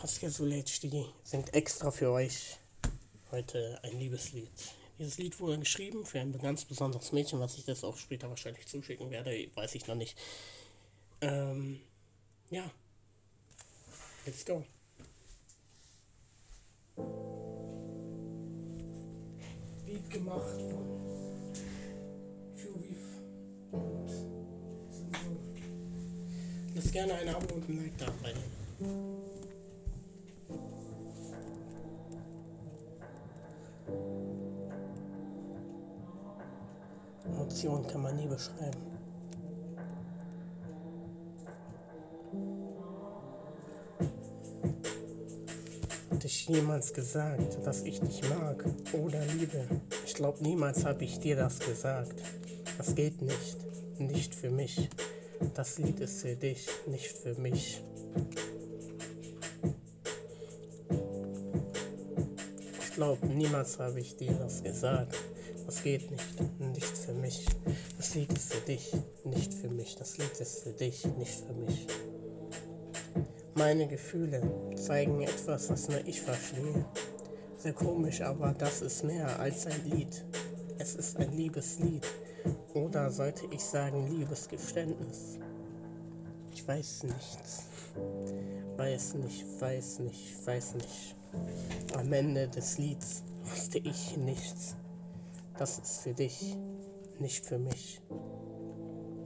Pascal Sulecki singt extra für euch heute ein Liebeslied. Dieses Lied wurde geschrieben für ein ganz besonderes Mädchen, was ich das auch später wahrscheinlich zuschicken werde, weiß ich noch nicht. Ähm, ja. Let's go. Lied gemacht von Juvif und. Lasst gerne ein Abo und ein Like da bei Emotionen kann man nie beschreiben. Hatte ich jemals gesagt, dass ich dich mag oder liebe? Ich glaube, niemals habe ich dir das gesagt. Das geht nicht, nicht für mich. Das Lied ist für dich, nicht für mich. Ich glaube, niemals habe ich dir das gesagt. Das geht nicht, nicht für mich. Das Lied ist für dich, nicht für mich. Das Lied ist für dich, nicht für mich. Meine Gefühle zeigen etwas, was nur ich verstehe. Sehr komisch, aber das ist mehr als ein Lied. Es ist ein Liebeslied. Oder sollte ich sagen Liebesgeständnis? Ich weiß nichts. Weiß nicht, weiß nicht, weiß nicht. Am Ende des Lieds wusste ich nichts. Das ist für dich, nicht für mich.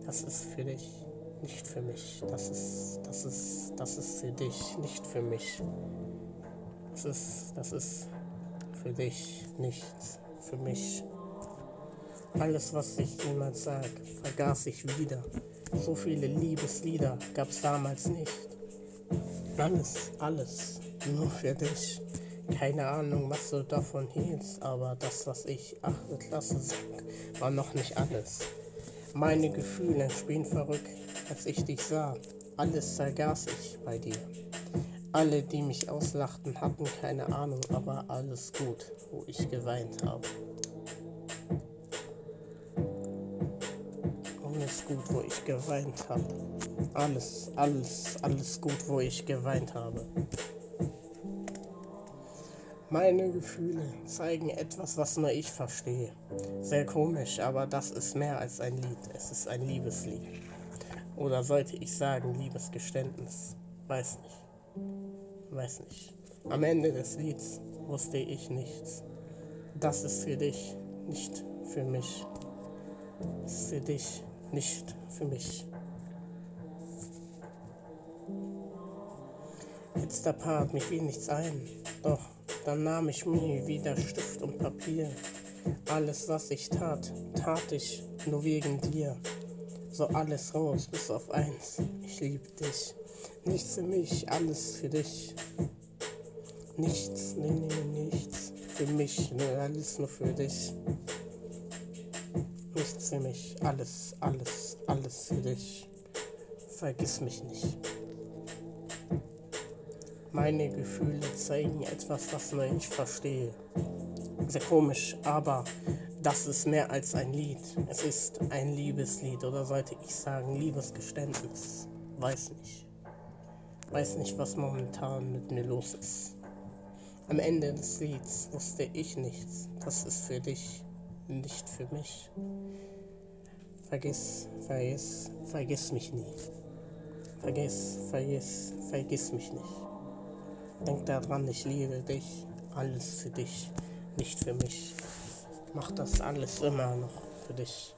Das ist für dich, nicht für mich. Das ist, das ist, das ist für dich, nicht für mich. Das ist, das ist für dich, nicht für mich. Alles, was ich jemals sag, vergaß ich wieder. So viele Liebeslieder gab's damals nicht. Alles, alles, nur für dich. Keine Ahnung, was du davon hielst, aber das, was ich achte Klasse sang, war noch nicht alles. Meine Gefühle spielen verrückt, als ich dich sah. Alles zergaß ich bei dir. Alle, die mich auslachten, hatten keine Ahnung, aber alles gut, wo ich geweint habe. Alles gut, wo ich geweint habe. Alles, alles, alles gut, wo ich geweint habe. Meine Gefühle zeigen etwas, was nur ich verstehe. Sehr komisch, aber das ist mehr als ein Lied. Es ist ein Liebeslied. Oder sollte ich sagen Liebesgeständnis? Weiß nicht. Weiß nicht. Am Ende des Lieds wusste ich nichts. Das ist für dich, nicht für mich. Das ist für dich, nicht für mich. Letzter Part, mir fiel nichts ein. Doch dann nahm ich mir wieder Stift und Papier. Alles, was ich tat, tat ich nur wegen dir. So alles raus, bis auf eins. Ich liebe dich. Nichts für mich, alles für dich. Nichts, nee, nee, nichts für mich, nur alles nur für dich. Nichts für mich, alles, alles, alles für dich. Vergiss mich nicht. Meine Gefühle zeigen etwas, was nur ich verstehe. Sehr komisch, aber das ist mehr als ein Lied. Es ist ein Liebeslied oder sollte ich sagen Liebesgeständnis. Weiß nicht. Weiß nicht, was momentan mit mir los ist. Am Ende des Lieds wusste ich nichts. Das ist für dich, nicht für mich. Vergiss, vergiss, vergiss mich nie. Vergiss, vergiss, vergiss mich nicht. Denk daran, ich liebe dich, alles für dich, nicht für mich. Mach das alles immer noch für dich.